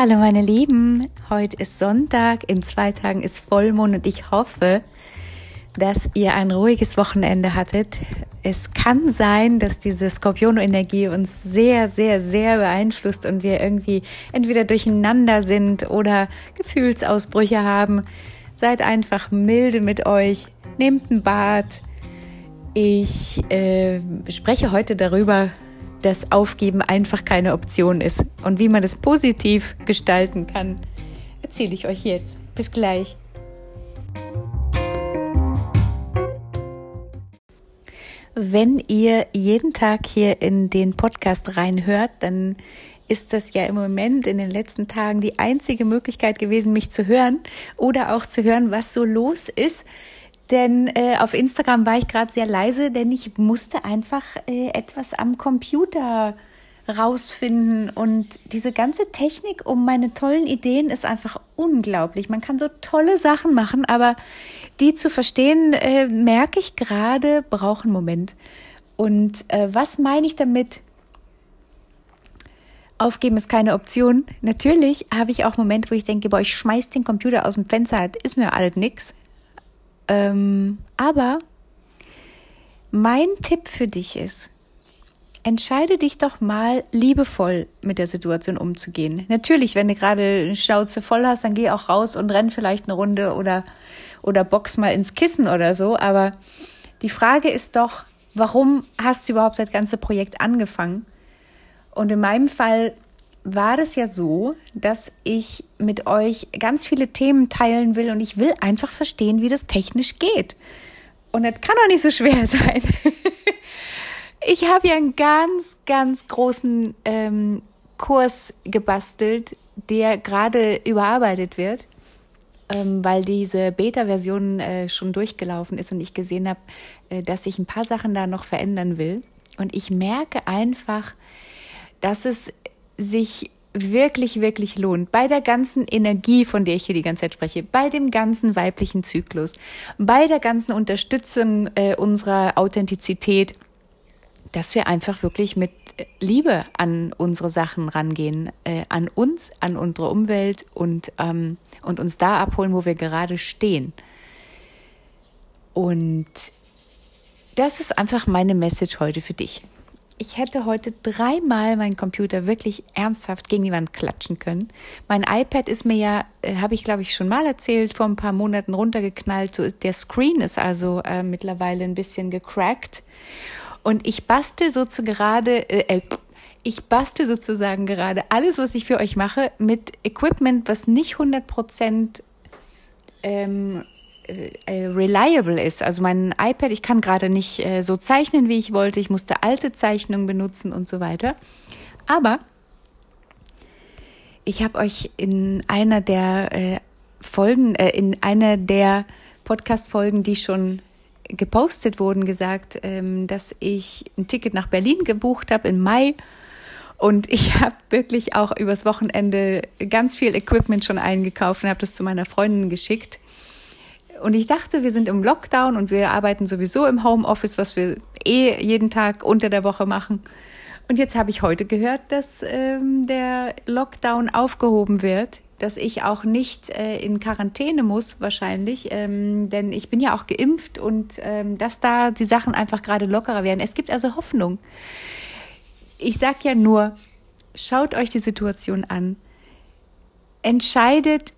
Hallo meine Lieben, heute ist Sonntag, in zwei Tagen ist Vollmond und ich hoffe, dass ihr ein ruhiges Wochenende hattet. Es kann sein, dass diese Skorpiono-Energie uns sehr, sehr, sehr beeinflusst und wir irgendwie entweder durcheinander sind oder Gefühlsausbrüche haben. Seid einfach milde mit euch, nehmt ein Bad. Ich äh, spreche heute darüber, dass Aufgeben einfach keine Option ist. Und wie man das positiv gestalten kann, erzähle ich euch jetzt. Bis gleich. Wenn ihr jeden Tag hier in den Podcast reinhört, dann ist das ja im Moment in den letzten Tagen die einzige Möglichkeit gewesen, mich zu hören oder auch zu hören, was so los ist denn äh, auf Instagram war ich gerade sehr leise, denn ich musste einfach äh, etwas am Computer rausfinden. Und diese ganze Technik um meine tollen Ideen ist einfach unglaublich. Man kann so tolle Sachen machen, aber die zu verstehen, äh, merke ich gerade, braucht einen Moment. Und äh, was meine ich damit? Aufgeben ist keine Option. Natürlich habe ich auch Momente, wo ich denke, boah, ich schmeiß den Computer aus dem Fenster, ist mir alles nix. Ähm, aber mein Tipp für dich ist, entscheide dich doch mal liebevoll mit der Situation umzugehen. Natürlich, wenn du gerade eine Schnauze voll hast, dann geh auch raus und renn vielleicht eine Runde oder, oder box mal ins Kissen oder so. Aber die Frage ist doch, warum hast du überhaupt das ganze Projekt angefangen? Und in meinem Fall war das ja so, dass ich mit euch ganz viele Themen teilen will und ich will einfach verstehen, wie das technisch geht. Und das kann auch nicht so schwer sein. ich habe ja einen ganz, ganz großen ähm, Kurs gebastelt, der gerade überarbeitet wird, ähm, weil diese Beta-Version äh, schon durchgelaufen ist und ich gesehen habe, äh, dass ich ein paar Sachen da noch verändern will. Und ich merke einfach, dass es sich wirklich, wirklich lohnt, bei der ganzen Energie, von der ich hier die ganze Zeit spreche, bei dem ganzen weiblichen Zyklus, bei der ganzen Unterstützung äh, unserer Authentizität, dass wir einfach wirklich mit Liebe an unsere Sachen rangehen, äh, an uns, an unsere Umwelt und, ähm, und uns da abholen, wo wir gerade stehen. Und das ist einfach meine Message heute für dich ich hätte heute dreimal meinen Computer wirklich ernsthaft gegen die Wand klatschen können. Mein iPad ist mir ja, äh, habe ich glaube ich schon mal erzählt, vor ein paar Monaten runtergeknallt. So, der Screen ist also äh, mittlerweile ein bisschen gecrackt. Und ich bastel so zu gerade, äh, äh, ich bastel sozusagen gerade alles, was ich für euch mache, mit Equipment, was nicht 100 Prozent ähm, äh, äh, reliable ist. Also mein iPad, ich kann gerade nicht äh, so zeichnen, wie ich wollte. Ich musste alte Zeichnungen benutzen und so weiter. Aber ich habe euch in einer der äh, Folgen, äh, in einer der Podcast-Folgen, die schon gepostet wurden, gesagt, ähm, dass ich ein Ticket nach Berlin gebucht habe im Mai. Und ich habe wirklich auch übers Wochenende ganz viel Equipment schon eingekauft und habe das zu meiner Freundin geschickt. Und ich dachte, wir sind im Lockdown und wir arbeiten sowieso im Homeoffice, was wir eh jeden Tag unter der Woche machen. Und jetzt habe ich heute gehört, dass ähm, der Lockdown aufgehoben wird, dass ich auch nicht äh, in Quarantäne muss wahrscheinlich, ähm, denn ich bin ja auch geimpft und ähm, dass da die Sachen einfach gerade lockerer werden. Es gibt also Hoffnung. Ich sag ja nur, schaut euch die Situation an. Entscheidet,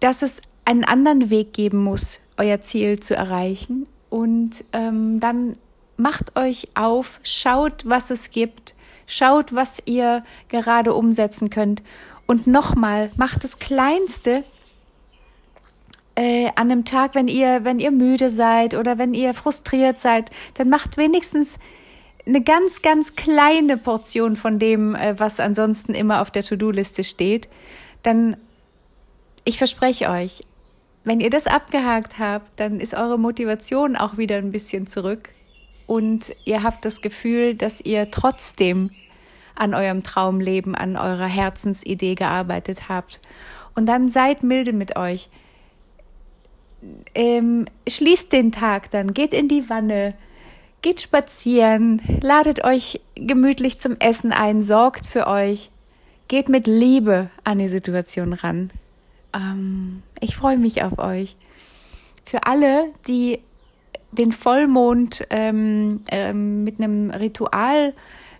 dass es einen anderen Weg geben muss, euer Ziel zu erreichen. Und ähm, dann macht euch auf, schaut, was es gibt, schaut, was ihr gerade umsetzen könnt. Und nochmal, macht das Kleinste äh, an einem Tag, wenn ihr, wenn ihr müde seid oder wenn ihr frustriert seid, dann macht wenigstens eine ganz, ganz kleine Portion von dem, äh, was ansonsten immer auf der To-Do-Liste steht. Dann, ich verspreche euch, wenn ihr das abgehakt habt, dann ist eure Motivation auch wieder ein bisschen zurück und ihr habt das Gefühl, dass ihr trotzdem an eurem Traumleben, an eurer Herzensidee gearbeitet habt. Und dann seid milde mit euch. Ähm, schließt den Tag dann, geht in die Wanne, geht spazieren, ladet euch gemütlich zum Essen ein, sorgt für euch Geht mit Liebe an die Situation ran. Ähm, ich freue mich auf euch. Für alle, die den Vollmond ähm, ähm, mit einem Ritual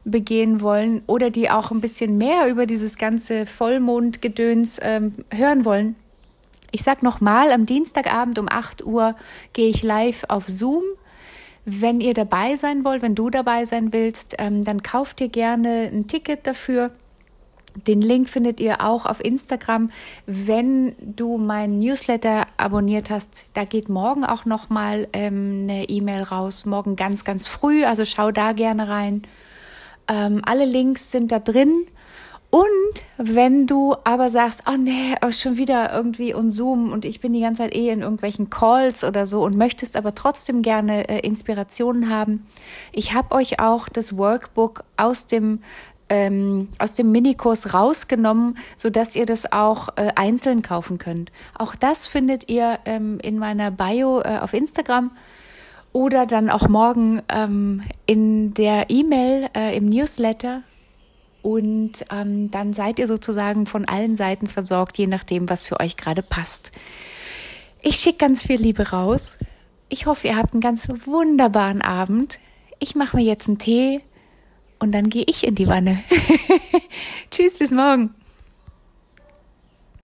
begehen wollen oder die auch ein bisschen mehr über dieses ganze Vollmondgedöns ähm, hören wollen. Ich sag nochmal, am Dienstagabend um 8 Uhr gehe ich live auf Zoom. Wenn ihr dabei sein wollt, wenn du dabei sein willst, ähm, dann kauft ihr gerne ein Ticket dafür. Den Link findet ihr auch auf Instagram. Wenn du meinen Newsletter abonniert hast, da geht morgen auch noch mal ähm, eine E-Mail raus. Morgen ganz, ganz früh. Also schau da gerne rein. Ähm, alle Links sind da drin. Und wenn du aber sagst, oh nee, oh, schon wieder irgendwie und Zoom und ich bin die ganze Zeit eh in irgendwelchen Calls oder so und möchtest aber trotzdem gerne äh, Inspirationen haben, ich habe euch auch das Workbook aus dem ähm, aus dem Minikurs rausgenommen, so dass ihr das auch äh, einzeln kaufen könnt. Auch das findet ihr ähm, in meiner Bio äh, auf Instagram oder dann auch morgen ähm, in der E-Mail äh, im Newsletter. Und ähm, dann seid ihr sozusagen von allen Seiten versorgt, je nachdem, was für euch gerade passt. Ich schicke ganz viel Liebe raus. Ich hoffe, ihr habt einen ganz wunderbaren Abend. Ich mache mir jetzt einen Tee und dann gehe ich in die Wanne. Tschüss, bis morgen.